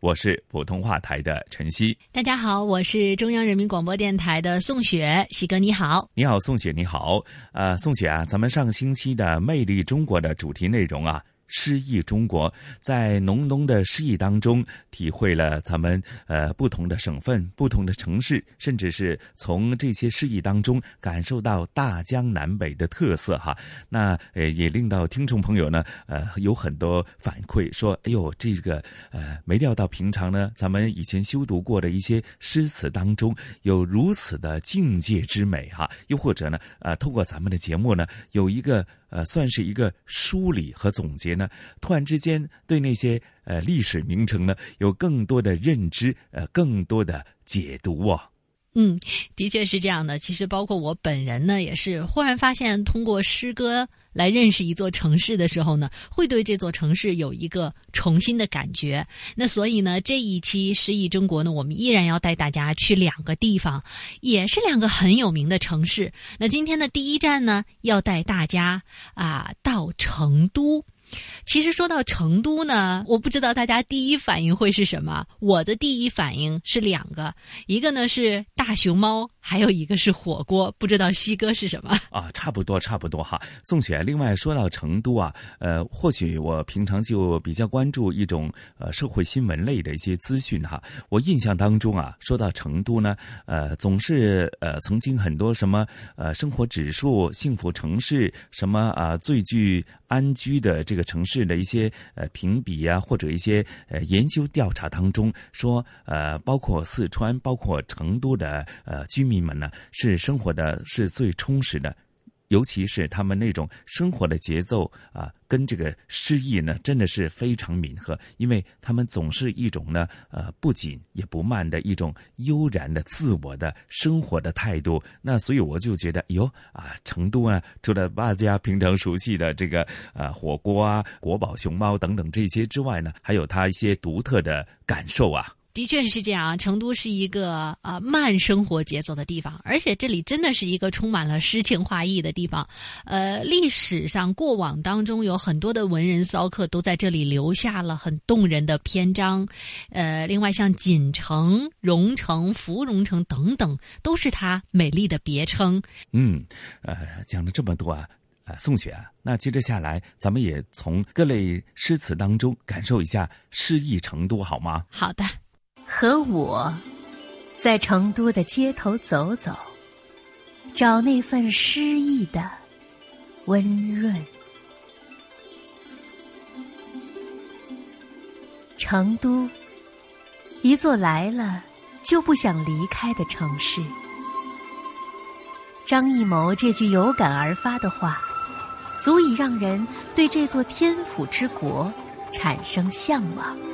我是普通话台的晨曦。大家好，我是中央人民广播电台的宋雪，喜哥你好，你好，宋雪你好。呃，宋雪啊，咱们上个星期的《魅力中国》的主题内容啊。诗意中国，在浓浓的诗意当中，体会了咱们呃不同的省份、不同的城市，甚至是从这些诗意当中感受到大江南北的特色哈。那呃也令到听众朋友呢呃有很多反馈说，哎呦这个呃没料到平常呢咱们以前修读过的一些诗词当中有如此的境界之美哈。又或者呢呃透过咱们的节目呢有一个。呃，算是一个梳理和总结呢。突然之间，对那些呃历史名称呢，有更多的认知，呃，更多的解读啊。嗯，的确是这样的。其实，包括我本人呢，也是忽然发现，通过诗歌。来认识一座城市的时候呢，会对这座城市有一个重新的感觉。那所以呢，这一期诗意中国呢，我们依然要带大家去两个地方，也是两个很有名的城市。那今天的第一站呢，要带大家啊到成都。其实说到成都呢，我不知道大家第一反应会是什么。我的第一反应是两个，一个呢是大熊猫，还有一个是火锅。不知道西哥是什么 啊？差不多，差不多哈。宋雪，另外说到成都啊，呃，或许我平常就比较关注一种呃社会新闻类的一些资讯哈。我印象当中啊，说到成都呢，呃，总是呃曾经很多什么呃生活指数、幸福城市什么啊最具安居的这个城市。的一些呃评比啊，或者一些呃研究调查当中说，呃，包括四川、包括成都的呃居民你们呢，是生活的是最充实的。尤其是他们那种生活的节奏啊，跟这个诗意呢，真的是非常吻合。因为他们总是一种呢，呃，不紧也不慢的一种悠然的自我的生活的态度。那所以我就觉得，哟啊，成都啊，除了大家平常熟悉的这个呃火锅啊、国宝熊猫等等这些之外呢，还有它一些独特的感受啊。的确是这样啊，成都是一个呃慢生活节奏的地方，而且这里真的是一个充满了诗情画意的地方。呃，历史上过往当中有很多的文人骚客都在这里留下了很动人的篇章。呃，另外像锦城、蓉城、芙蓉城等等，都是它美丽的别称。嗯，呃，讲了这么多啊，啊，宋雪啊，那接着下来，咱们也从各类诗词当中感受一下诗意成都，好吗？好的。和我，在成都的街头走走，找那份诗意的温润。成都，一座来了就不想离开的城市。张艺谋这句有感而发的话，足以让人对这座天府之国产生向往。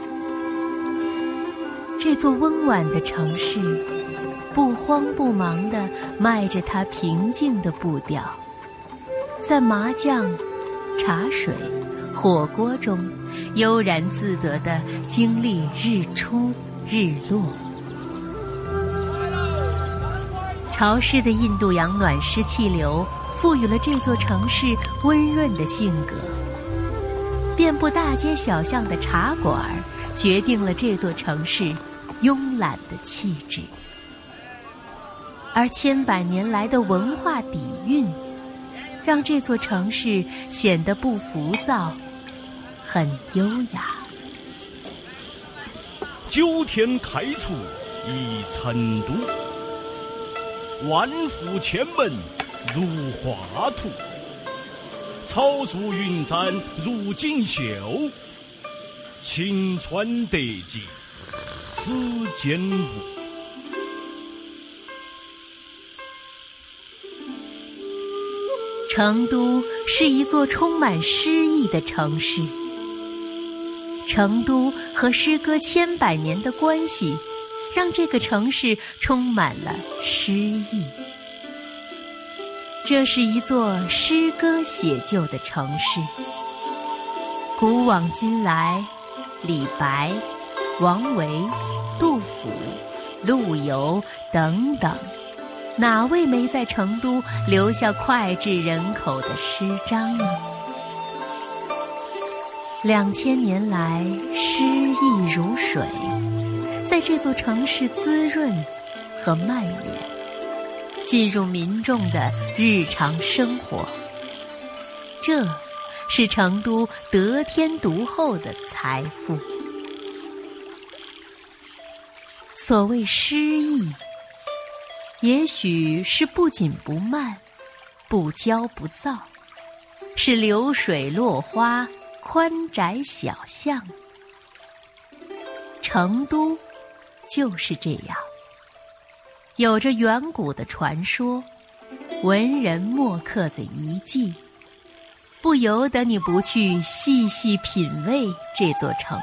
这座温婉的城市，不慌不忙地迈着它平静的步调，在麻将、茶水、火锅中悠然自得地经历日出日落。潮湿的印度洋暖湿气流赋予了这座城市温润的性格，遍布大街小巷的茶馆决定了这座城市。慵懒的气质，而千百年来的文化底蕴，让这座城市显得不浮躁，很优雅。九天开出一成都，万户千门如画图，草树云山如锦绣，晴川得景此间无。成都是一座充满诗意的城市。成都和诗歌千百年的关系，让这个城市充满了诗意。这是一座诗歌写就的城市。古往今来，李白、王维、杜甫、陆游等等，哪位没在成都留下脍炙人口的诗章呢？两千年来，诗意如水，在这座城市滋润和蔓延，进入民众的日常生活。这，是成都得天独厚的财富。所谓诗意，也许是不紧不慢，不骄不躁，是流水落花。宽窄小巷，成都就是这样，有着远古的传说，文人墨客的遗迹，不由得你不去细细品味这座城，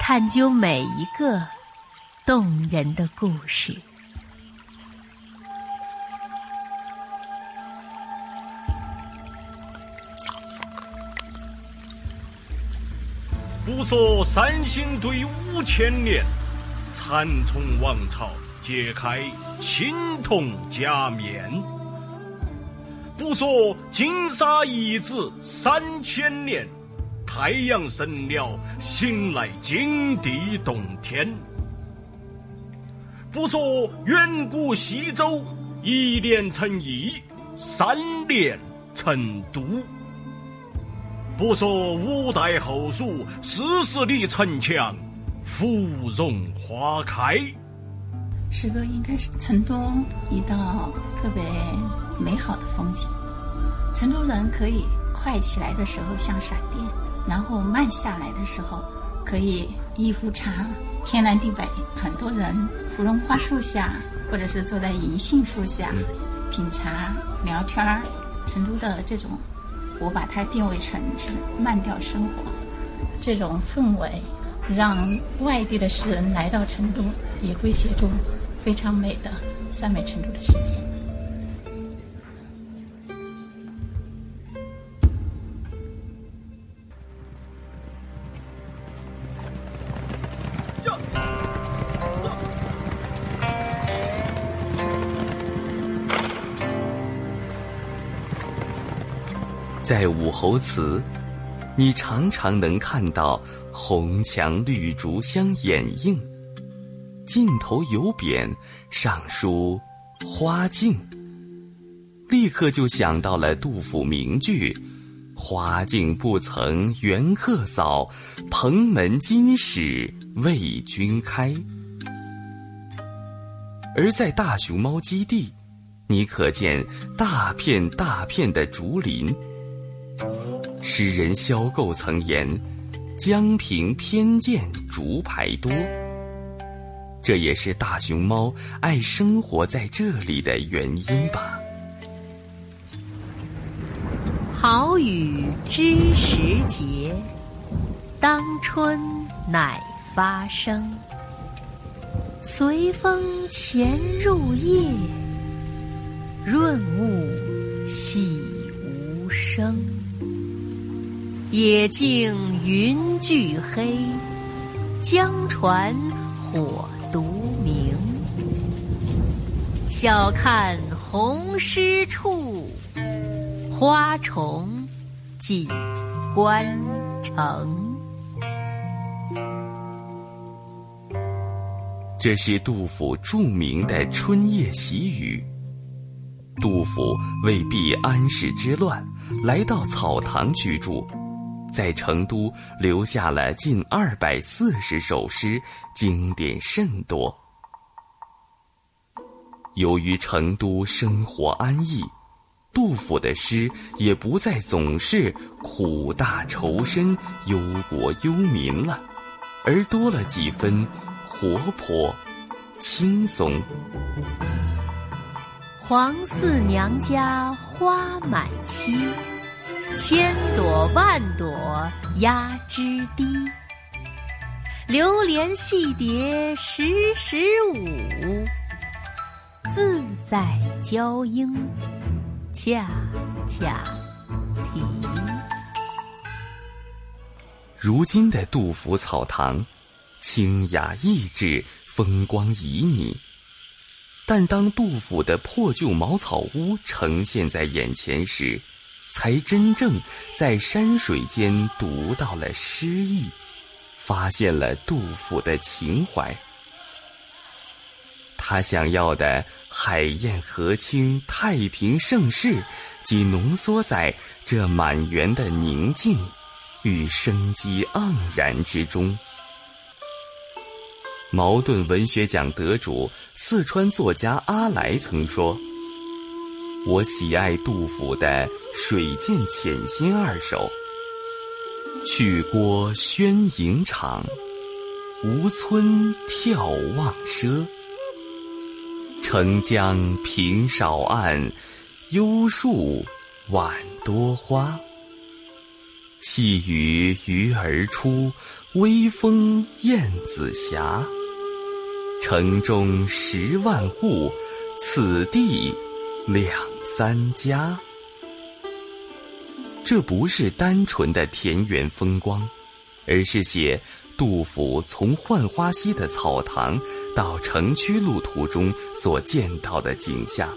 探究每一个动人的故事。不说三星堆五千年，蚕丛王朝揭开青铜假面；不说金沙遗址三千年，太阳神鸟醒来金地洞天；不说远古西周一年成邑，三年成都。不说五代后蜀四十里城墙，芙蓉花开。诗歌应该是成都一道特别美好的风景。成都人可以快起来的时候像闪电，然后慢下来的时候可以一壶茶，天南地北，很多人芙蓉花树下，或者是坐在银杏树下品茶聊天儿。成都的这种。我把它定位成是慢调生活，这种氛围，让外地的诗人来到成都，也会写出非常美的赞美成都的诗篇。在武侯祠，你常常能看到红墙绿竹相掩映，尽头有匾，上书“花径”，立刻就想到了杜甫名句：“花径不曾缘客扫，蓬门今始为君开。”而在大熊猫基地，你可见大片大片的竹林。诗人萧构曾言：“江平偏见竹排多。”这也是大熊猫爱生活在这里的原因吧。好雨知时节，当春乃发生。随风潜入夜，润物细无声。野径云俱黑，江船火独明。晓看红湿处，花重锦官城。这是杜甫著名的春夜喜雨。杜甫为避安史之乱，来到草堂居住。在成都留下了近二百四十首诗，经典甚多。由于成都生活安逸，杜甫的诗也不再总是苦大仇深、忧国忧民了，而多了几分活泼、轻松。黄四娘家花满蹊，千朵万朵压枝低。流连戏蝶时时舞，自在娇莺恰恰啼。如今的杜甫草堂，清雅逸致，风光旖旎。但当杜甫的破旧茅草屋呈现在眼前时，才真正在山水间读到了诗意。发现了杜甫的情怀，他想要的海晏河清、太平盛世，即浓缩在这满园的宁静与生机盎然之中。茅盾文学奖得主、四川作家阿来曾说：“我喜爱杜甫的《水见浅心》二首。”去郭宣营场，吴村眺望奢。澄江平少岸，幽树晚多花。细雨鱼儿出，微风燕子斜。城中十万户，此地两三家。这不是单纯的田园风光，而是写杜甫从浣花溪的草堂到城区路途中所见到的景象。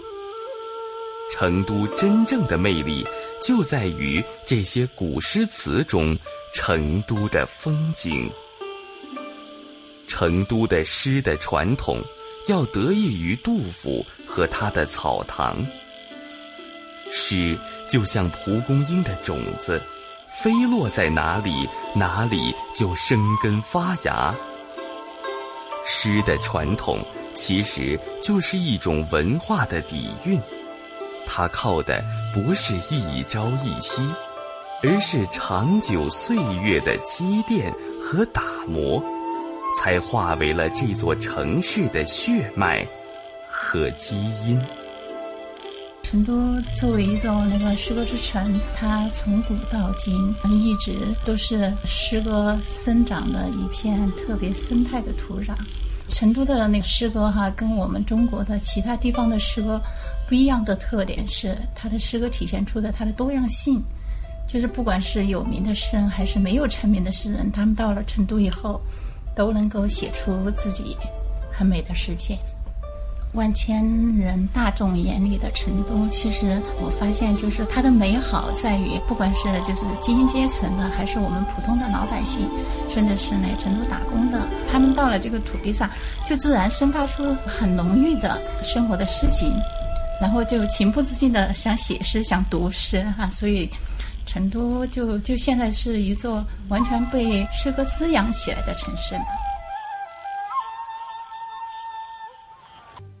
成都真正的魅力就在于这些古诗词中成都的风景。成都的诗的传统，要得益于杜甫和他的草堂。诗。就像蒲公英的种子，飞落在哪里，哪里就生根发芽。诗的传统其实就是一种文化的底蕴，它靠的不是一朝一夕，而是长久岁月的积淀和打磨，才化为了这座城市的血脉和基因。成都作为一座那个诗歌之城，它从古到今一直都是诗歌生长的一片特别生态的土壤。成都的那个诗歌哈，跟我们中国的其他地方的诗歌不一样的特点是，它的诗歌体现出的它的多样性。就是不管是有名的诗人还是没有成名的诗人，他们到了成都以后，都能够写出自己很美的诗篇。万千人大众眼里的成都，其实我发现就是它的美好在于，不管是就是精英阶层的，还是我们普通的老百姓，甚至是来成都打工的，他们到了这个土地上，就自然生发出很浓郁的生活的诗情，然后就情不自禁的想写诗、想读诗哈。所以，成都就就现在是一座完全被诗歌滋养起来的城市了。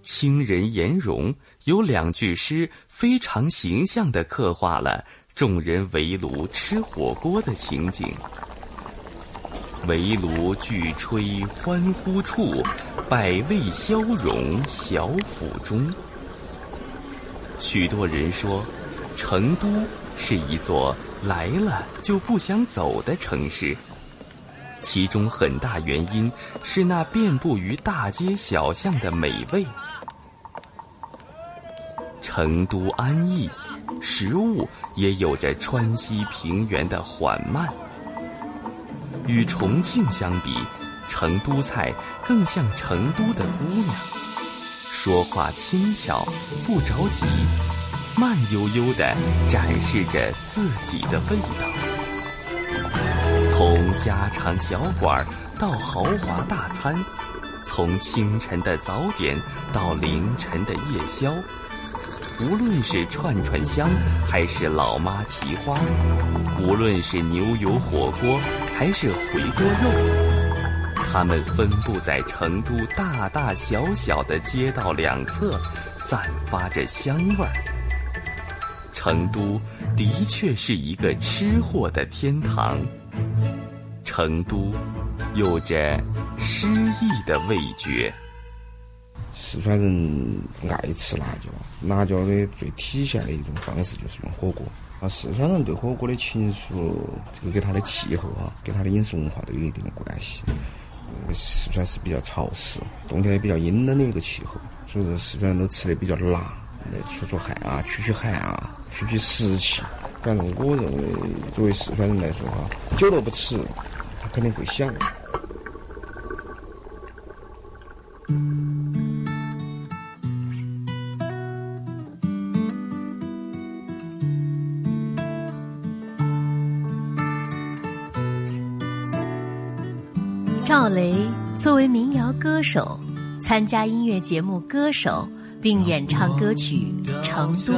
清人颜容有两句诗，非常形象地刻画了众人围炉吃火锅的情景。围炉俱吹欢呼处，百味消融小府中。许多人说，成都是一座来了就不想走的城市，其中很大原因是那遍布于大街小巷的美味。成都安逸，食物也有着川西平原的缓慢。与重庆相比，成都菜更像成都的姑娘，说话轻巧，不着急，慢悠悠地展示着自己的味道。从家常小馆到豪华大餐，从清晨的早点到凌晨的夜宵。无论是串串香，还是老妈蹄花；无论是牛油火锅，还是回锅肉，它们分布在成都大大小小的街道两侧，散发着香味儿。成都的确是一个吃货的天堂。成都有着诗意的味觉。四川人爱吃辣椒，辣椒的最体现的一种方式就是用火锅。啊，四川人对火锅的情愫，这个跟他的气候啊，跟他的饮食文化都有一定的关系。四川是比较潮湿，冬天也比较阴冷的一个气候，所以说四川人都吃的比较辣，来出出汗啊，驱驱寒啊，驱驱湿气。反正我认为，作为四川人来说哈，久都不吃，他肯定会想。赵雷作为民谣歌手，参加音乐节目《歌手》，并演唱歌曲《成都》，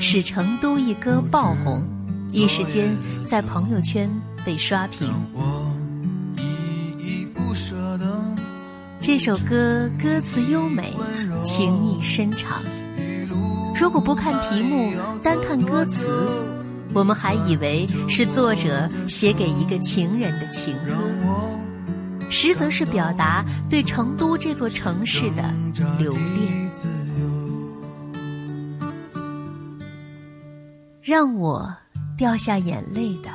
使成都一歌爆红，一时间在朋友圈被刷屏。这首歌歌词优美，情意深长。如果不看题目，单看歌词，我们还以为是作者写给一个情人的情歌。实则是表达对成都这座城市的留恋。让我掉下眼泪的，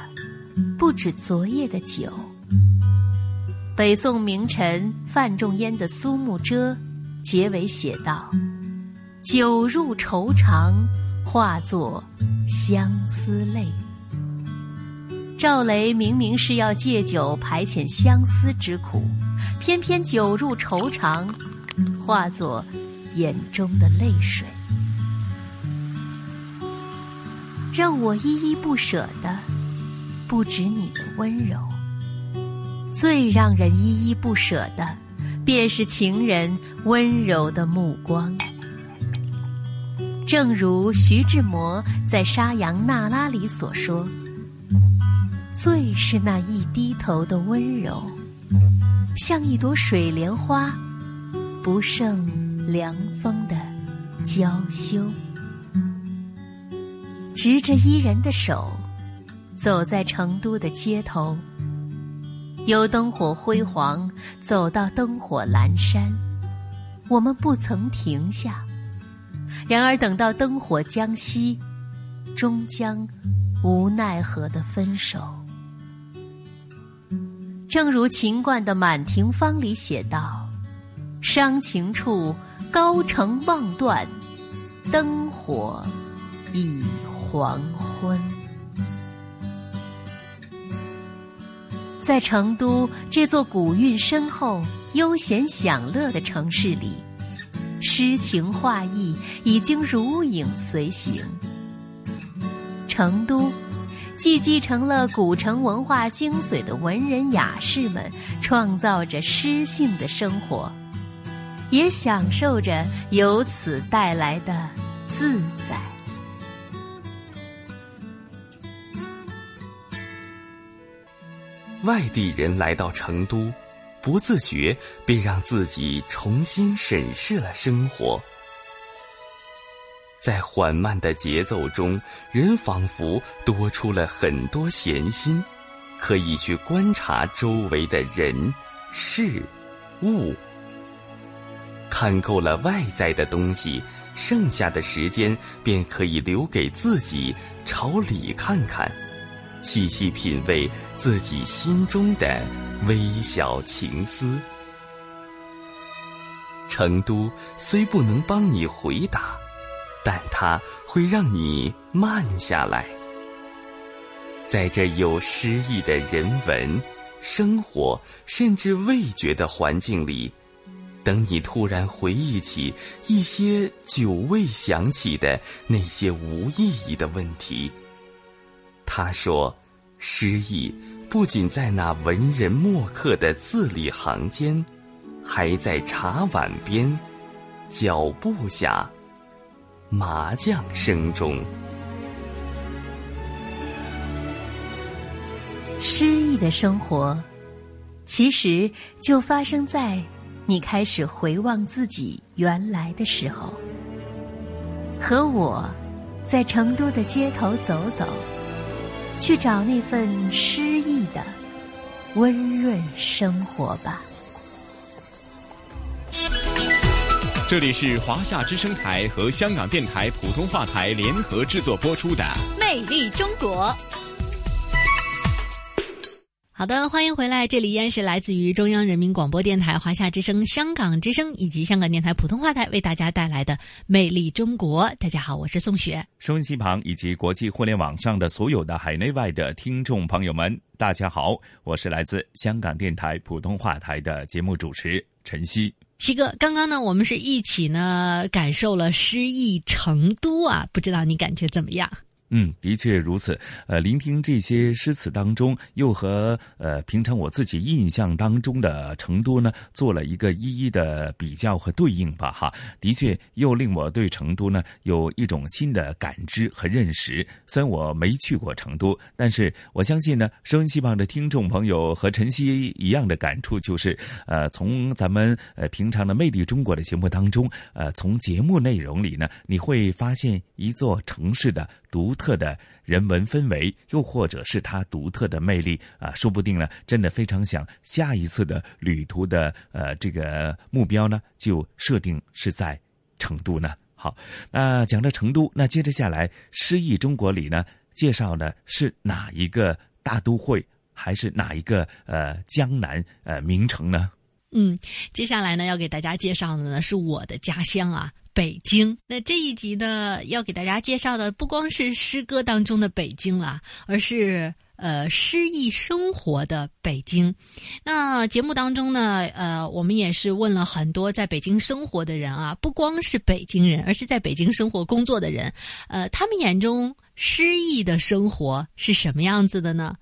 不止昨夜的酒。北宋名臣范仲淹的《苏幕遮》结尾写道：“酒入愁肠，化作相思泪。”赵雷明明是要借酒排遣相思之苦，偏偏酒入愁肠，化作眼中的泪水。让我依依不舍的，不止你的温柔。最让人依依不舍的，便是情人温柔的目光。正如徐志摩在《沙扬那拉》里所说。最是那一低头的温柔，像一朵水莲花，不胜凉风的娇羞。执着伊人的手，走在成都的街头，由灯火辉煌走到灯火阑珊，我们不曾停下。然而等到灯火将熄，终将无奈何的分手。正如秦观的《满庭芳》里写道：“伤情处，高城望断，灯火已黄昏。”在成都这座古韵深厚、悠闲享乐的城市里，诗情画意已经如影随形。成都。既继承了古城文化精髓的文人雅士们，创造着诗性的生活，也享受着由此带来的自在。外地人来到成都，不自觉便让自己重新审视了生活。在缓慢的节奏中，人仿佛多出了很多闲心，可以去观察周围的人、事、物。看够了外在的东西，剩下的时间便可以留给自己，朝里看看，细细品味自己心中的微小情思。成都虽不能帮你回答。但它会让你慢下来，在这有诗意的人文、生活甚至味觉的环境里，等你突然回忆起一些久未想起的那些无意义的问题。他说：“诗意不仅在那文人墨客的字里行间，还在茶碗边、脚步下。”麻将声中，诗意的生活，其实就发生在你开始回望自己原来的时候。和我，在成都的街头走走，去找那份诗意的温润生活吧。这里是华夏之声台和香港电台普通话台联合制作播出的《魅力中国》。好的，欢迎回来，这里依然是来自于中央人民广播电台、华夏之声、香港之声以及香港电台普通话台为大家带来的《魅力中国》。大家好，我是宋雪。收音机旁以及国际互联网上的所有的海内外的听众朋友们，大家好，我是来自香港电台普通话台的节目主持陈曦。西哥，刚刚呢，我们是一起呢感受了诗意成都啊，不知道你感觉怎么样？嗯，的确如此。呃，聆听这些诗词当中，又和呃平常我自己印象当中的成都呢，做了一个一一的比较和对应吧。哈，的确又令我对成都呢有一种新的感知和认识。虽然我没去过成都，但是我相信呢，收音机旁的听众朋友和晨曦一样的感触，就是呃，从咱们呃平常的《魅力中国》的节目当中，呃，从节目内容里呢，你会发现一座城市的。独特的人文氛围，又或者是它独特的魅力啊，说不定呢，真的非常想下一次的旅途的呃这个目标呢，就设定是在成都呢。好，那讲到成都，那接着下来，诗意中国里呢，介绍的是哪一个大都会，还是哪一个呃江南呃名城呢？嗯，接下来呢，要给大家介绍的呢，是我的家乡啊。北京，那这一集呢，要给大家介绍的不光是诗歌当中的北京了，而是呃诗意生活的北京。那节目当中呢，呃，我们也是问了很多在北京生活的人啊，不光是北京人，而是在北京生活工作的人，呃，他们眼中。诗意的生活是什么样子的呢？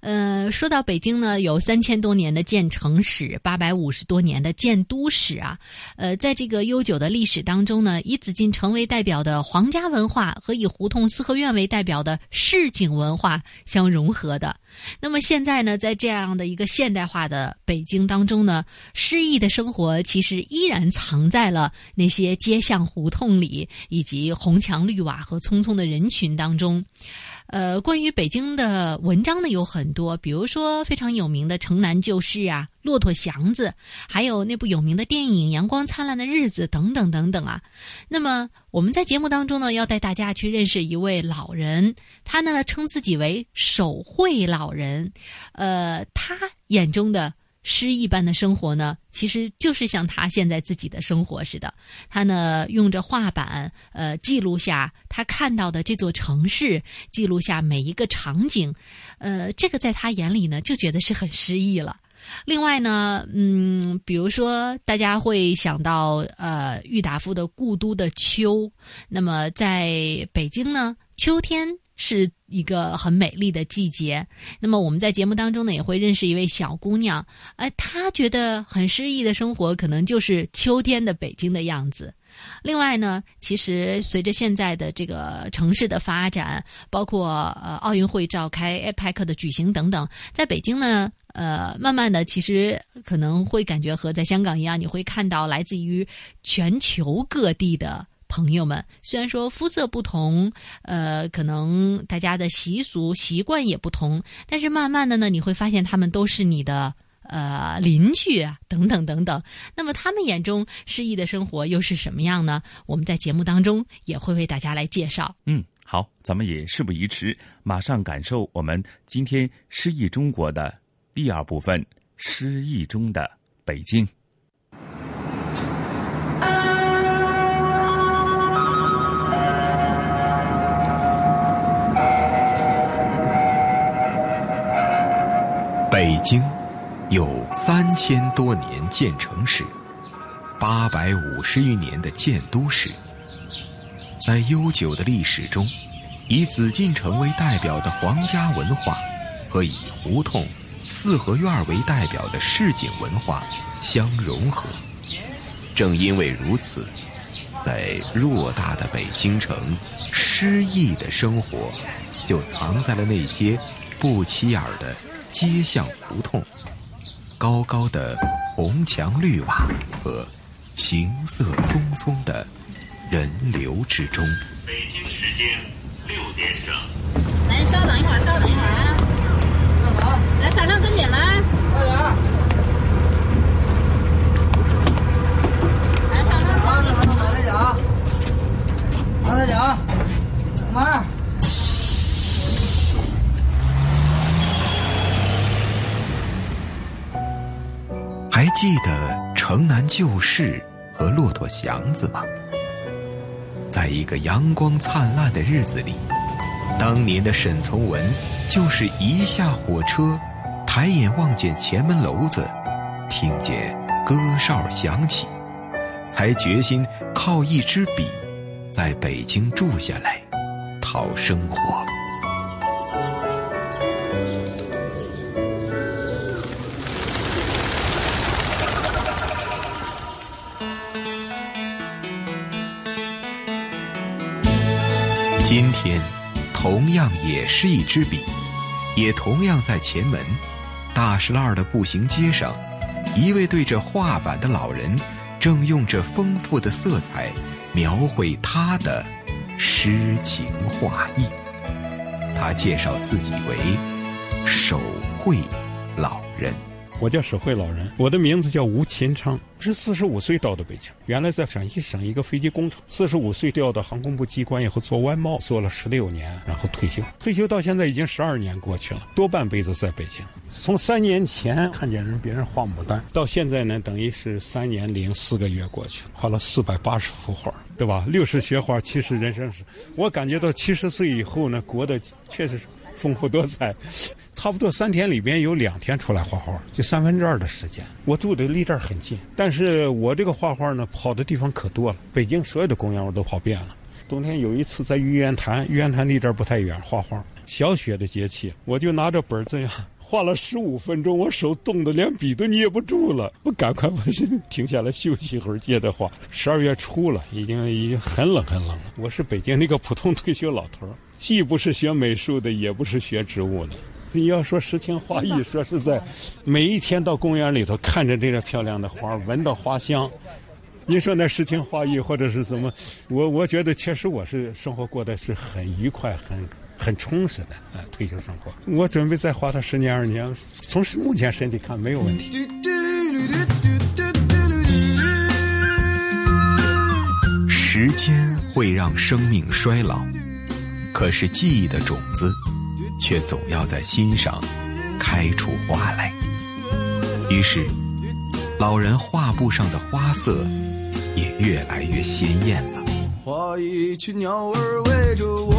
呃，说到北京呢，有三千多年的建城史，八百五十多年的建都史啊。呃，在这个悠久的历史当中呢，以紫禁城为代表的皇家文化和以胡同四合院为代表的市井文化相融合的。那么现在呢，在这样的一个现代化的北京当中呢，诗意的生活其实依然藏在了那些街巷胡同里，以及红墙绿瓦和匆匆的人群当中。呃，关于北京的文章呢有很多，比如说非常有名的《城南旧事》啊，《骆驼祥子》，还有那部有名的电影《阳光灿烂的日子》等等等等啊。那么我们在节目当中呢，要带大家去认识一位老人，他呢称自己为手绘老人，呃，他眼中的。诗一般的生活呢，其实就是像他现在自己的生活似的。他呢，用着画板，呃，记录下他看到的这座城市，记录下每一个场景，呃，这个在他眼里呢，就觉得是很诗意了。另外呢，嗯，比如说大家会想到，呃，郁达夫的故都的秋。那么在北京呢，秋天。是一个很美丽的季节。那么我们在节目当中呢，也会认识一位小姑娘。哎，她觉得很诗意的生活，可能就是秋天的北京的样子。另外呢，其实随着现在的这个城市的发展，包括呃奥运会召开、APEC 的举行等等，在北京呢，呃，慢慢的其实可能会感觉和在香港一样，你会看到来自于全球各地的。朋友们，虽然说肤色不同，呃，可能大家的习俗习惯也不同，但是慢慢的呢，你会发现他们都是你的呃邻居啊，等等等等。那么他们眼中诗意的生活又是什么样呢？我们在节目当中也会为大家来介绍。嗯，好，咱们也事不宜迟，马上感受我们今天诗意中国的第二部分——诗意中的北京。有三千多年建城史，八百五十余年的建都史。在悠久的历史中，以紫禁城为代表的皇家文化和以胡同、四合院为代表的市井文化相融合。正因为如此，在偌大的北京城，诗意的生活就藏在了那些不起眼的。街巷胡同，高高的红墙绿瓦和行色匆匆的人流之中。北京时间六点整。来，稍等一会儿，稍等一会儿啊。干嘛？来，撒上跟紧来。快点。来，上上上。拿着脚。拿着脚。慢。还记得城南旧事和骆驼祥子吗？在一个阳光灿烂的日子里，当年的沈从文就是一下火车，抬眼望见前门楼子，听见歌哨响起，才决心靠一支笔，在北京住下来，讨生活。今天，同样也是一支笔，也同样在前门大石栏的步行街上，一位对着画板的老人，正用着丰富的色彩描绘他的诗情画意。他介绍自己为手绘老人。我叫手绘老人，我的名字叫吴勤昌，是四十五岁到的北京。原来在陕西省一个飞机工厂，四十五岁调到航空部机关以后做外贸，做了十六年，然后退休。退休到现在已经十二年过去了，多半辈子在北京。从三年前看见人别人画牡丹，到现在呢，等于是三年零四个月过去了，画了四百八十幅画，对吧？六十学画，七十人生史。我感觉到七十岁以后呢，过得确实是丰富多彩。差不多三天里边有两天出来画画，就三分之二的时间。我住的离这儿很近，但是我这个画画呢，跑的地方可多了。北京所有的公园我都跑遍了。冬天有一次在玉渊潭，玉渊潭离这儿不太远，画画。小雪的节气，我就拿着本儿这样画了十五分钟，我手冻得连笔都捏不住了。我赶快把停下来休息一会儿，接着画。十二月初了，已经已经很冷很冷了。我是北京那个普通退休老头，既不是学美术的，也不是学植物的。你要说诗情画意，说实在，每一天到公园里头看着这个漂亮的花，闻到花香，你说那诗情画意或者是什么？我我觉得确实我是生活过得是很愉快、很很充实的呃，退休生活。我准备再花他十年二年，从目前身体看没有问题。时间会让生命衰老，可是记忆的种子。却总要在心上开出花来。于是，老人画布上的花色也越来越鲜艳了。画一群鸟儿围着我，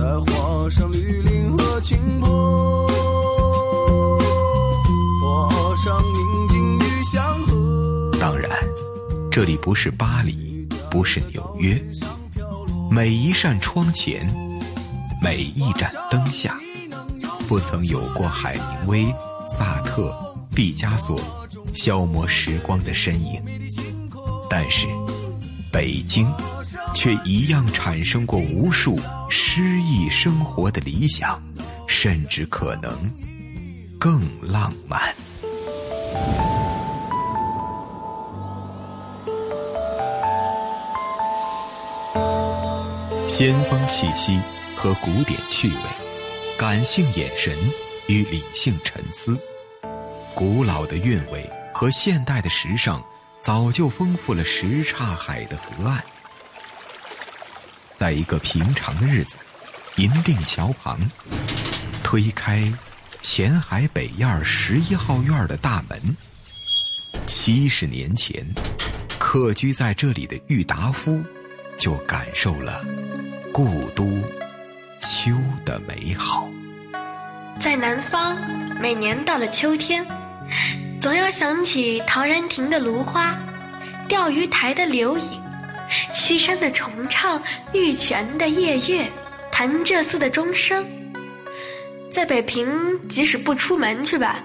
再画上绿林和青坡，画上宁静与祥和。当然，这里不是巴黎，不是纽约。每一扇窗前，每一盏灯下，不曾有过海明威、萨特、毕加索消磨时光的身影。但是，北京却一样产生过无数诗意生活的理想，甚至可能更浪漫。先锋气息和古典趣味，感性眼神与理性沉思，古老的韵味和现代的时尚，早就丰富了什刹海的河岸。在一个平常的日子，银锭桥旁，推开前海北院十一号院的大门，七十年前，客居在这里的郁达夫，就感受了。故都秋的美好，在南方，每年到了秋天，总要想起陶然亭的芦花，钓鱼台的柳影，西山的重唱，玉泉的夜月，潭柘寺的钟声。在北平，即使不出门去吧，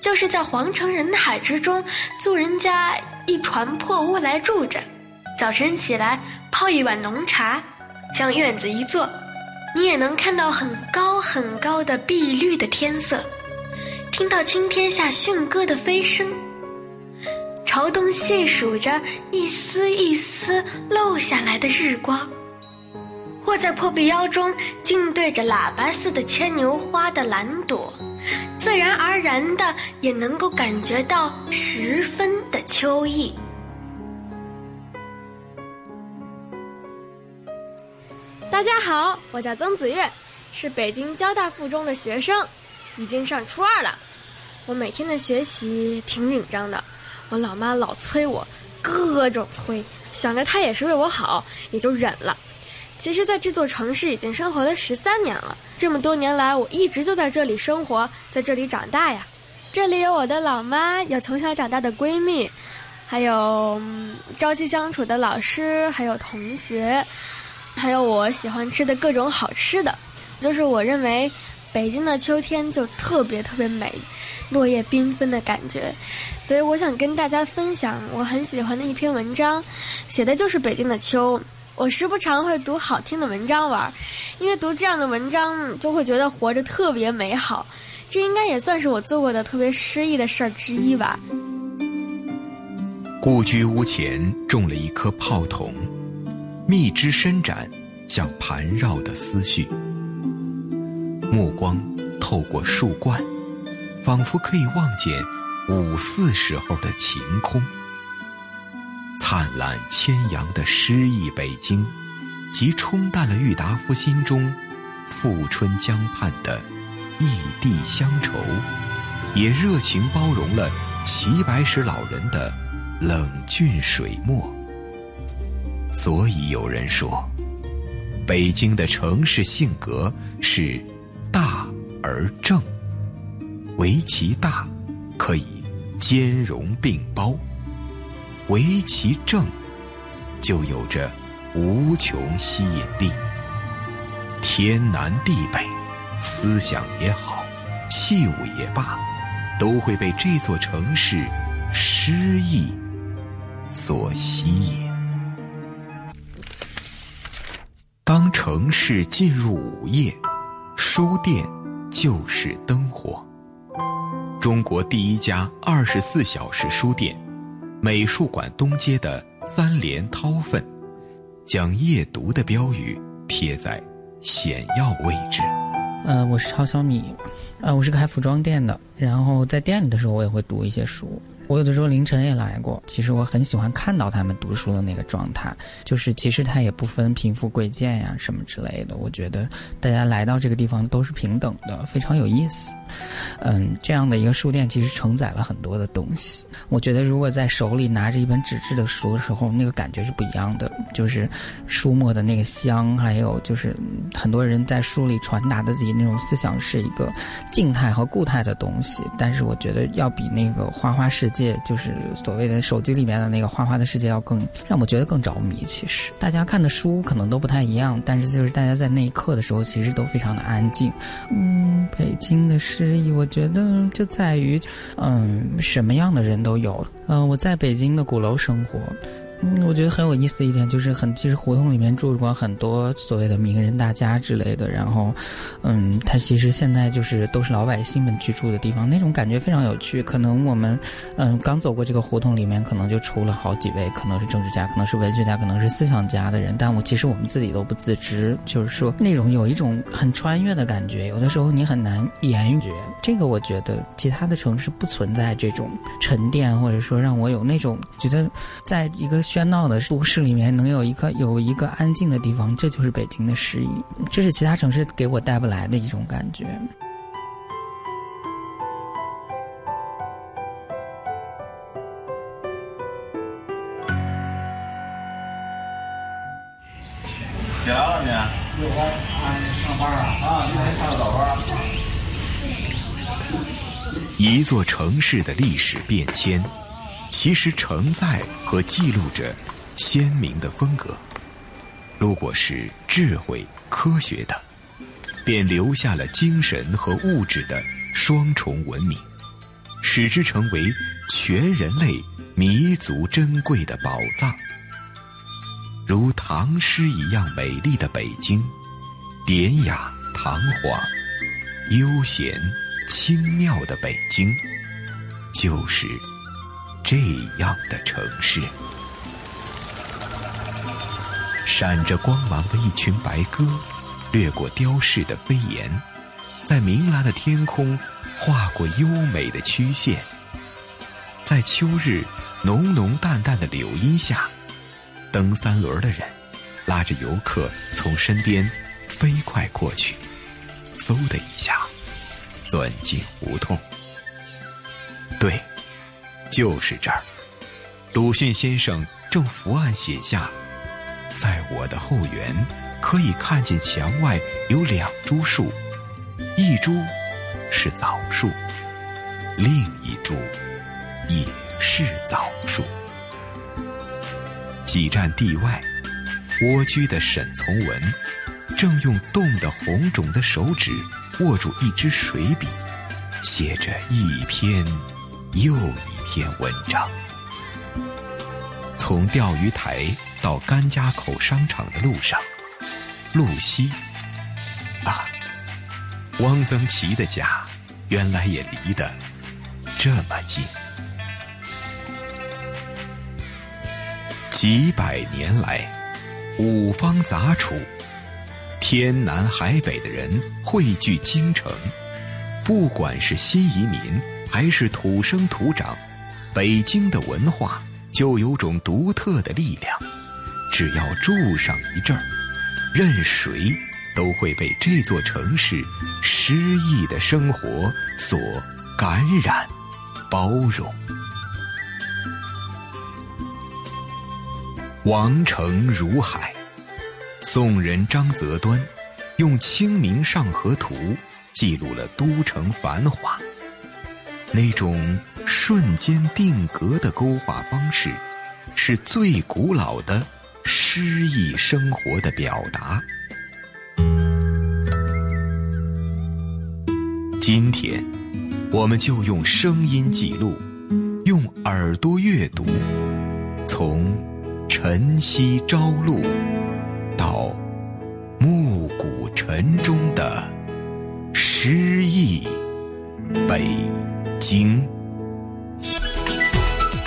就是在皇城人海之中租人家一船破屋来住着，早晨起来泡一碗浓茶。向院子一坐，你也能看到很高很高的碧绿的天色，听到青天下驯鸽的飞声，朝东细数着一丝一丝漏下来的日光，或在破壁腰中静对着喇叭似的牵牛花的蓝朵，自然而然的也能够感觉到十分的秋意。大家好，我叫曾子月，是北京交大附中的学生，已经上初二了。我每天的学习挺紧张的，我老妈老催我，各种催，想着她也是为我好，也就忍了。其实，在这座城市已经生活了十三年了，这么多年来，我一直就在这里生活，在这里长大呀。这里有我的老妈，有从小长大的闺蜜，还有朝夕相处的老师，还有同学。还有我喜欢吃的各种好吃的，就是我认为北京的秋天就特别特别美，落叶缤纷的感觉，所以我想跟大家分享我很喜欢的一篇文章，写的就是北京的秋。我时不常会读好听的文章玩，因为读这样的文章就会觉得活着特别美好，这应该也算是我做过的特别诗意的事儿之一吧。故居屋前种了一棵炮筒。蜜枝伸展，像盘绕的思绪。目光透过树冠，仿佛可以望见五四时候的晴空。灿烂千阳的诗意北京，即冲淡了郁达夫心中富春江畔的异地乡愁，也热情包容了齐白石老人的冷峻水墨。所以有人说，北京的城市性格是大而正，唯其大，可以兼容并包；唯其正，就有着无穷吸引力。天南地北，思想也好，器物也罢，都会被这座城市诗意所吸引。当城市进入午夜，书店就是灯火。中国第一家二十四小时书店——美术馆东街的三联韬奋，将夜读的标语贴在显要位置。呃，我是超小米，呃，我是开服装店的，然后在店里的时候，我也会读一些书。我有的时候凌晨也来过，其实我很喜欢看到他们读书的那个状态，就是其实他也不分贫富贵贱呀什么之类的，我觉得大家来到这个地方都是平等的，非常有意思。嗯，这样的一个书店其实承载了很多的东西。我觉得如果在手里拿着一本纸质的书的时候，那个感觉是不一样的，就是书墨的那个香，还有就是很多人在书里传达的自己那种思想是一个静态和固态的东西，但是我觉得要比那个花花世。界界就是所谓的手机里面的那个花花的世界，要更让我觉得更着迷。其实大家看的书可能都不太一样，但是就是大家在那一刻的时候，其实都非常的安静。嗯，北京的诗意，我觉得就在于，嗯，什么样的人都有。嗯，我在北京的鼓楼生活。嗯，我觉得很有意思一点就是，很其实胡同里面住过很多所谓的名人大家之类的，然后，嗯，它其实现在就是都是老百姓们居住的地方，那种感觉非常有趣。可能我们，嗯，刚走过这个胡同里面，可能就出了好几位，可能是政治家，可能是文学家，可能是思想家的人，但我其实我们自己都不自知，就是说那种有一种很穿越的感觉，有的时候你很难言语。这个我觉得其他的城市不存在这种沉淀，或者说让我有那种觉得在一个。喧闹的都市里面，能有一个有一个安静的地方，这就是北京的诗意，这是其他城市给我带不来的一种感觉。几来了你？六班，上班啊？啊，今天上个早班。一座城市的历史变迁。其实承载和记录着鲜明的风格。如果是智慧、科学的，便留下了精神和物质的双重文明，使之成为全人类弥足珍贵的宝藏。如唐诗一样美丽的北京，典雅、堂皇、悠闲、清妙的北京，就是这样的城市。闪着光芒的一群白鸽，掠过雕饰的飞檐，在明蓝的天空划过优美的曲线。在秋日浓浓淡淡的柳荫下，蹬三轮的人拉着游客从身边飞快过去，嗖的一下钻进胡同。对，就是这儿。鲁迅先生正伏案写下：“在我的后园，可以看见墙外有两株树，一株是枣树，另一株。”也是枣树。几站地外，蜗居的沈从文正用冻得红肿的手指握住一支水笔，写着一篇又一篇文章。从钓鱼台到甘家口商场的路上，路西啊，汪曾祺的家原来也离得这么近。几百年来，五方杂处，天南海北的人汇聚京城。不管是新移民还是土生土长，北京的文化就有种独特的力量。只要住上一阵儿，任谁都会被这座城市诗意的生活所感染、包容。王城如海，宋人张择端用《清明上河图》记录了都城繁华。那种瞬间定格的勾画方式，是最古老的诗意生活的表达。今天，我们就用声音记录，用耳朵阅读，从。晨曦朝露，到暮鼓晨钟的诗意北京。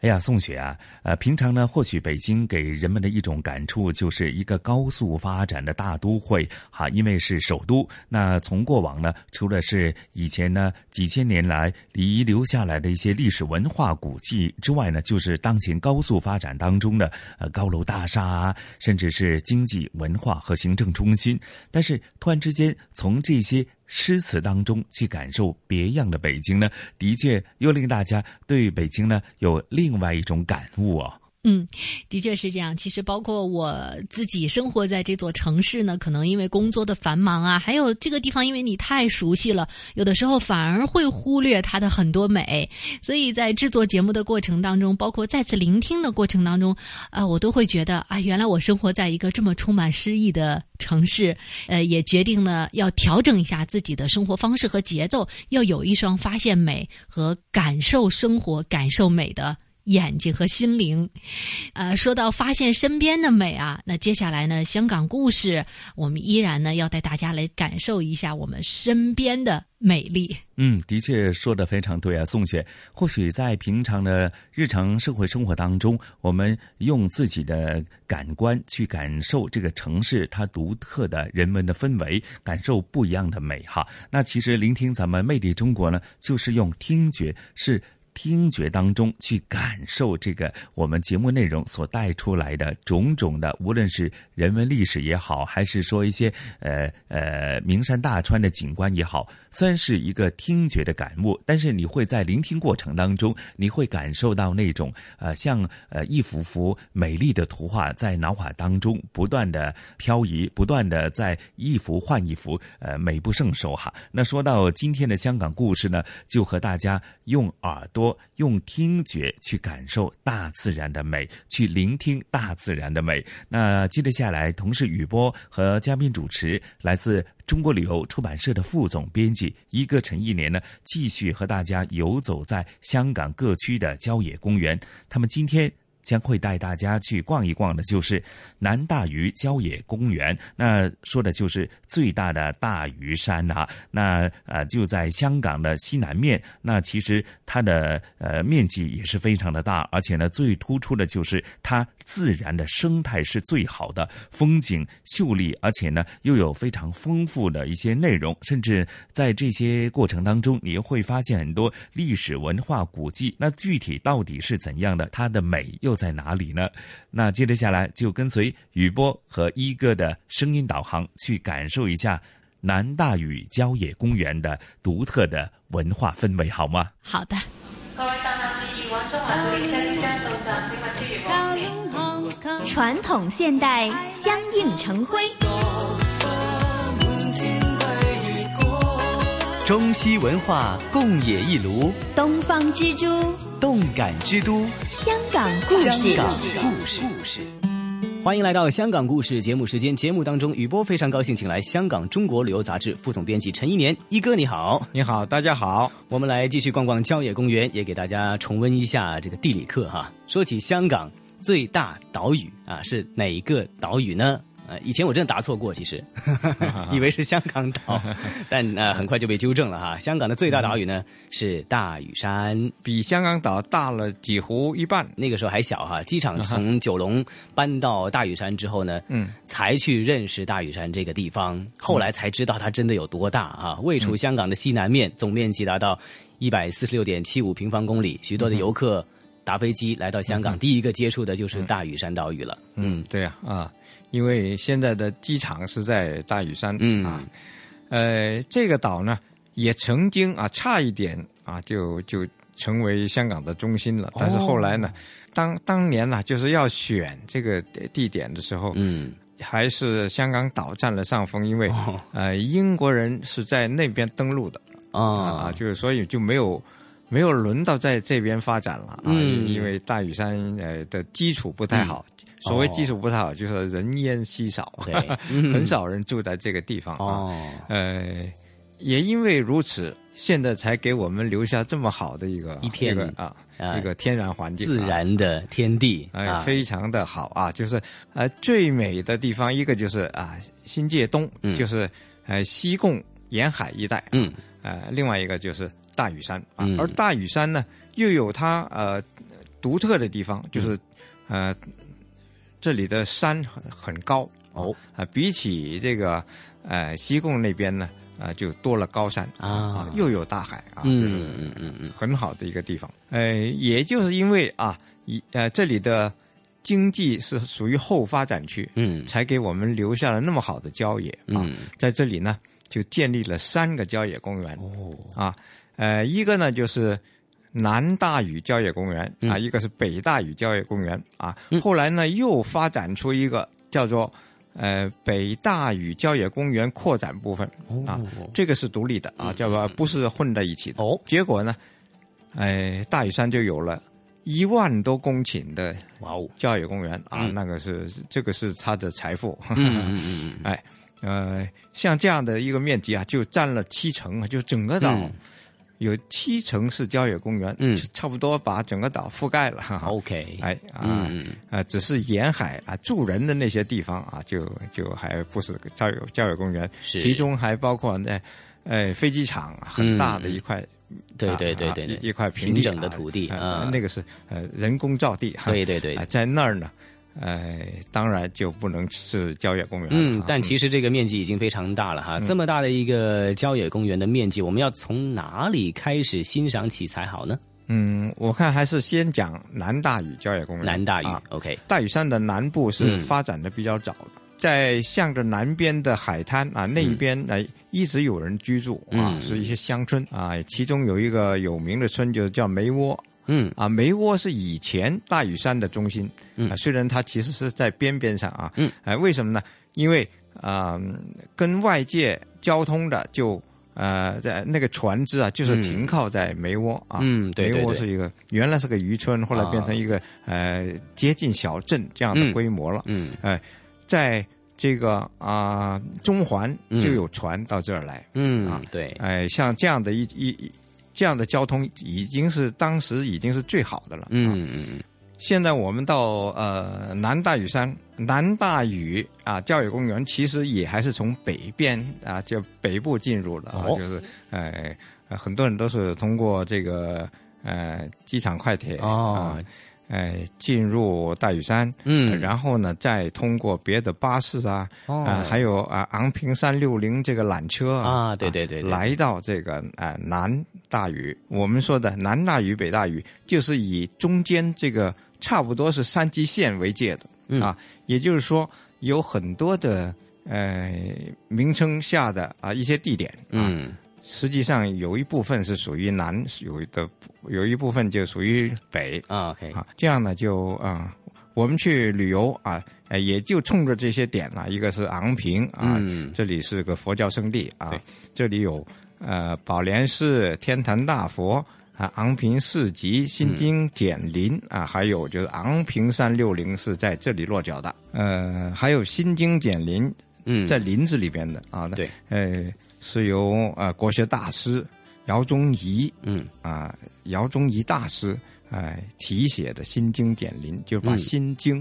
哎呀，宋雪啊，呃，平常呢，或许北京给人们的一种感触就是一个高速发展的大都会，哈，因为是首都。那从过往呢，除了是以前呢几千年来遗留下来的一些历史文化古迹之外呢，就是当前高速发展当中的呃高楼大厦啊，甚至是经济、文化和行政中心。但是突然之间，从这些。诗词当中去感受别样的北京呢，的确又令大家对北京呢有另外一种感悟哦。嗯，的确是这样。其实，包括我自己生活在这座城市呢，可能因为工作的繁忙啊，还有这个地方因为你太熟悉了，有的时候反而会忽略它的很多美。所以在制作节目的过程当中，包括再次聆听的过程当中，啊，我都会觉得啊，原来我生活在一个这么充满诗意的城市。呃，也决定呢要调整一下自己的生活方式和节奏，要有一双发现美和感受生活、感受美的。眼睛和心灵，呃，说到发现身边的美啊，那接下来呢，香港故事，我们依然呢要带大家来感受一下我们身边的美丽。嗯，的确说的非常对啊，宋雪。或许在平常的日常社会生活当中，我们用自己的感官去感受这个城市它独特的人文的氛围，感受不一样的美哈。那其实聆听咱们魅力中国呢，就是用听觉是。听觉当中去感受这个我们节目内容所带出来的种种的，无论是人文历史也好，还是说一些呃呃名山大川的景观也好，虽然是一个听觉的感悟，但是你会在聆听过程当中，你会感受到那种呃像呃一幅幅美丽的图画在脑海当中不断的漂移，不断的在一幅换一幅，呃美不胜收哈。那说到今天的香港故事呢，就和大家用耳朵。用听觉去感受大自然的美，去聆听大自然的美。那接着下来，同事雨波和嘉宾主持来自中国旅游出版社的副总编辑一个陈一年呢，继续和大家游走在香港各区的郊野公园。他们今天。将会带大家去逛一逛的，就是南大屿郊野公园。那说的就是最大的大屿山啊。那呃就在香港的西南面。那其实它的呃面积也是非常的大，而且呢最突出的就是它自然的生态是最好的，风景秀丽，而且呢又有非常丰富的一些内容，甚至在这些过程当中，你会发现很多历史文化古迹。那具体到底是怎样的？它的美又在哪里呢？那接着下来就跟随雨波和一哥的声音导航，去感受一下南大屿郊野公园的独特的文化氛围，好吗？好的。传统现代相映成辉，中西文化共冶一炉，东方之珠，动感之都，香港故事。香港故事。故事。欢迎来到香港故事节目时间。节目当中，雨波非常高兴，请来香港中国旅游杂志副总编辑陈一年一哥，你好，你好，大家好。我们来继续逛逛郊野公园，也给大家重温一下这个地理课哈。说起香港。最大岛屿啊，是哪一个岛屿呢？呃，以前我真的答错过，其实 以为是香港岛，但呃很快就被纠正了哈。香港的最大岛屿呢是大屿山，比香港岛大了几乎一半。那个时候还小哈，机场从九龙搬到大屿山之后呢，嗯，才去认识大屿山这个地方。后来才知道它真的有多大啊！位处香港的西南面，总面积达到一百四十六点七五平方公里，许多的游客。搭飞机来到香港，第一个接触的就是大屿山岛屿了。嗯，对呀，啊，因为现在的机场是在大屿山。嗯啊，呃，这个岛呢，也曾经啊，差一点啊，就就成为香港的中心了。但是后来呢，当当年呢，就是要选这个地点的时候，嗯，还是香港岛占了上风，因为呃，英国人是在那边登陆的啊啊，就是所以就没有。没有轮到在这边发展了啊，因为大屿山呃的基础不太好。所谓基础不太好，就是人烟稀少，很少人住在这个地方啊。呃，也因为如此，现在才给我们留下这么好的一个一片啊一个天然环境，自然的天地，哎，非常的好啊。就是呃最美的地方，一个就是啊新界东，就是呃西贡沿海一带，嗯，呃另外一个就是。大屿山啊，而大屿山呢，又有它呃独特的地方，就是呃这里的山很很高哦。啊，比起这个呃西贡那边呢啊，就多了高山啊，又有大海啊，嗯嗯嗯嗯，很好的一个地方。呃，也就是因为啊，一呃这里的经济是属于后发展区，嗯，才给我们留下了那么好的郊野啊，在这里呢就建立了三个郊野公园哦。啊。呃，一个呢就是南大屿郊野公园啊，一个是北大屿郊野公园啊。后来呢又发展出一个叫做呃北大屿郊野公园扩展部分啊，这个是独立的啊，叫做不是混在一起的。哦，结果呢，哎，大屿山就有了一万多公顷的哇哦郊野公园啊，那个是这个是他的财富。嗯嗯嗯，哎呃，像这样的一个面积啊，就占了七成啊，就整个岛。有七成是郊野公园，嗯，差不多把整个岛覆盖了。OK，哎啊啊，只是沿海啊住人的那些地方啊，就就还不是郊野郊野公园，其中还包括那呃飞机场很大的一块，对对对对，一块平整的土地啊，那个是呃人工造地，对对对，在那儿呢。哎，当然就不能是郊野公园。嗯，但其实这个面积已经非常大了哈。这么大的一个郊野公园的面积，我们要从哪里开始欣赏起才好呢？嗯，我看还是先讲南大屿郊野公园。南大屿，OK。大屿山的南部是发展的比较早的，在向着南边的海滩啊那一边来一直有人居住啊，是一些乡村啊，其中有一个有名的村就叫梅窝。嗯。啊，梅窝是以前大屿山的中心，嗯，虽然它其实是在边边上啊，嗯，哎，为什么呢？因为啊，跟外界交通的就呃，在那个船只啊，就是停靠在梅窝啊，嗯，对梅窝是一个原来是个渔村，后来变成一个呃接近小镇这样的规模了，嗯，哎，在这个啊中环就有船到这儿来，嗯啊，对，哎，像这样的一一一。这样的交通已经是当时已经是最好的了。嗯嗯嗯。现在我们到呃南大屿山、南大屿啊教育公园，其实也还是从北边啊就北部进入了啊，就是呃很多人都是通过这个呃机场快铁啊。哎，进入大屿山，嗯，然后呢，再通过别的巴士啊，啊，还有啊昂坪三六零这个缆车啊，对对对，来到这个啊南大屿。我们说的南大屿、北大屿，就是以中间这个差不多是山基线为界的啊，也就是说有很多的呃名称下的啊一些地点，嗯。实际上有一部分是属于南，有的有一部分就属于北啊。OK，啊，这样呢就啊，我们去旅游啊，也就冲着这些点了。一个是昂坪啊，这里是个佛教圣地啊，这里有呃宝莲寺、天坛大佛啊，昂坪市集、心经简林啊，还有就是昂坪三六零是在这里落脚的。呃，还有心经简林，嗯，在林子里边的啊，对，呃。是由呃国学大师姚宗仪，嗯。啊姚宗仪大师哎题写的《心经典林》，就把《心经》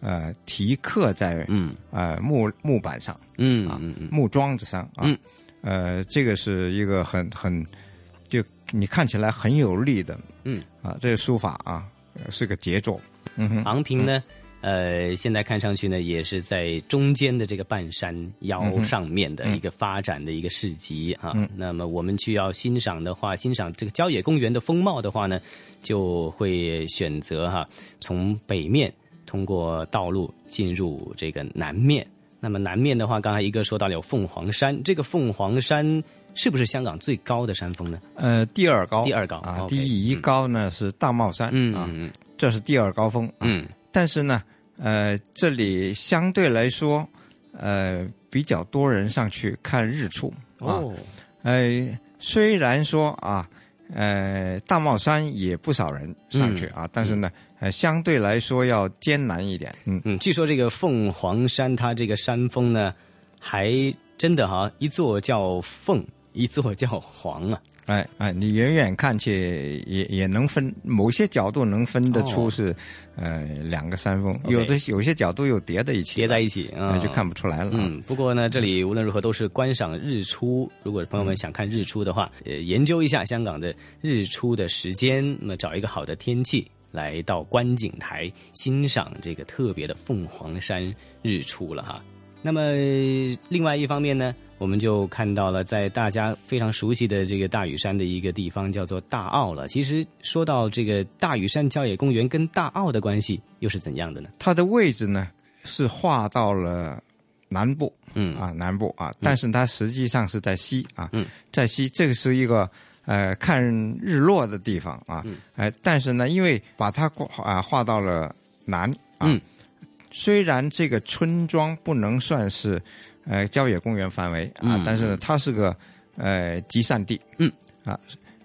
呃题刻在嗯。呃木木板上，嗯啊木桩子上啊，呃这个是一个很很就你看起来很有力的，嗯。啊这个书法啊是个杰作，嗯哼。昂平呢。呃，现在看上去呢，也是在中间的这个半山腰上面的一个发展的一个市集啊。那么我们去要欣赏的话，欣赏这个郊野公园的风貌的话呢，就会选择哈，从北面通过道路进入这个南面。那么南面的话，刚才一个说到了有凤凰山，这个凤凰山是不是香港最高的山峰呢？呃，第二高，第二高啊，第一高呢是大帽山啊，这是第二高峰。嗯。但是呢，呃，这里相对来说，呃，比较多人上去看日出啊。呃，虽然说啊，呃，大帽山也不少人上去啊，但是呢，呃，相对来说要艰难一点。嗯嗯，据说这个凤凰山，它这个山峰呢，还真的哈，一座叫凤，一座叫凰啊。哎哎，你远远看去也也能分，某些角度能分得出是，呃，两个山峰。有的有些角度又叠在一起，叠在一起，那就看不出来了。嗯，不过呢，这里无论如何都是观赏日出。如果朋友们想看日出的话，呃，研究一下香港的日出的时间，那么找一个好的天气，来到观景台欣赏这个特别的凤凰山日出了哈。那么另外一方面呢？我们就看到了，在大家非常熟悉的这个大屿山的一个地方，叫做大澳了。其实说到这个大屿山郊野公园跟大澳的关系又是怎样的呢？它的位置呢是划到了南部，嗯啊南部啊，但是它实际上是在西啊，嗯，在西，这个是一个呃看日落的地方啊，哎，但是呢，因为把它啊划到了南啊，虽然这个村庄不能算是。呃，郊野公园范围啊，但是它是个呃集散地，嗯。啊，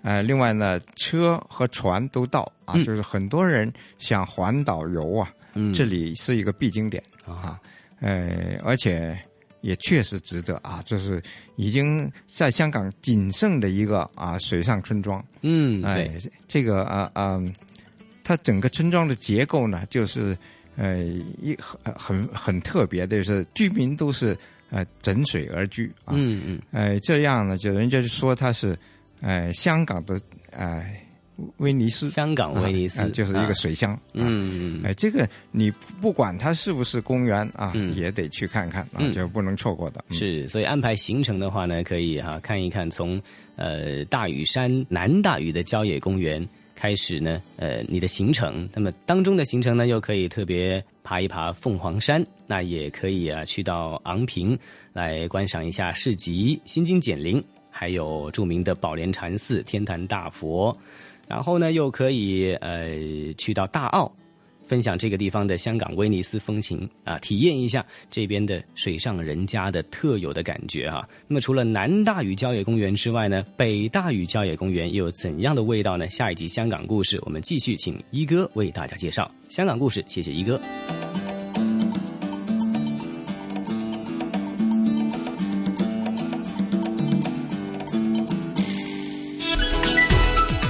呃，另外呢，车和船都到啊，就是很多人想环岛游啊，这里是一个必经点啊，呃，而且也确实值得啊，就是已经在香港仅剩的一个啊水上村庄，嗯，哎，这个啊啊，它整个村庄的结构呢，就是呃一很很很特别的，就是居民都是。呃，枕水而居啊，嗯嗯，呃，这样呢，就人家就说它是，呃，香港的呃威尼斯，香港威尼斯就是一个水乡，嗯嗯，哎，这个你不管它是不是公园啊，也得去看看啊，就不能错过的。是，所以安排行程的话呢，可以哈看一看从呃大屿山南大屿的郊野公园。开始呢，呃，你的行程，那么当中的行程呢，又可以特别爬一爬凤凰山，那也可以啊，去到昂坪来观赏一下市集、心经简灵，还有著名的宝莲禅寺、天坛大佛，然后呢，又可以呃，去到大澳。分享这个地方的香港威尼斯风情啊，体验一下这边的水上人家的特有的感觉哈。那么除了南大屿郊野公园之外呢，北大屿郊野公园又有怎样的味道呢？下一集香港故事，我们继续请一哥为大家介绍香港故事。谢谢一哥。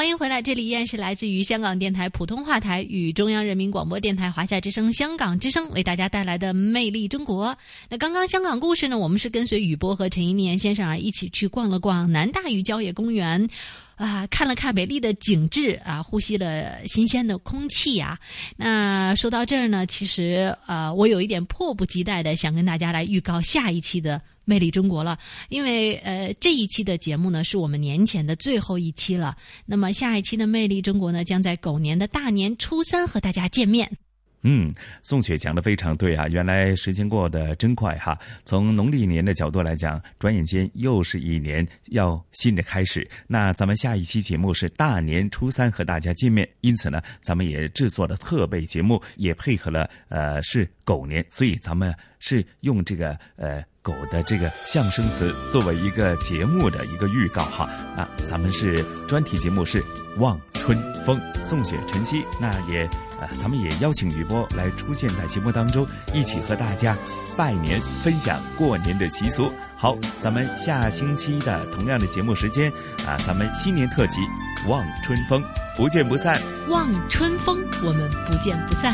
欢迎回来，这里依然是来自于香港电台普通话台与中央人民广播电台华夏之声、香港之声为大家带来的《魅力中国》。那刚刚香港故事呢，我们是跟随雨波和陈一年先生啊一起去逛了逛南大屿郊野公园。啊，看了看美丽的景致啊，呼吸了新鲜的空气呀。那说到这儿呢，其实呃，我有一点迫不及待的想跟大家来预告下一期的《魅力中国》了，因为呃，这一期的节目呢是我们年前的最后一期了。那么下一期的《魅力中国》呢，将在狗年的大年初三和大家见面。嗯，宋雪讲的非常对啊！原来时间过得真快哈。从农历年的角度来讲，转眼间又是一年要新的开始。那咱们下一期节目是大年初三和大家见面，因此呢，咱们也制作了特备节目，也配合了呃是狗年，所以咱们是用这个呃狗的这个象声词作为一个节目的一个预告哈。啊，咱们是专题节目是望春风，宋雪晨曦，那也。啊，咱们也邀请雨波来出现在节目当中，一起和大家拜年，分享过年的习俗。好，咱们下星期的同样的节目时间啊，咱们新年特辑《望春风》，不见不散。望春风，我们不见不散。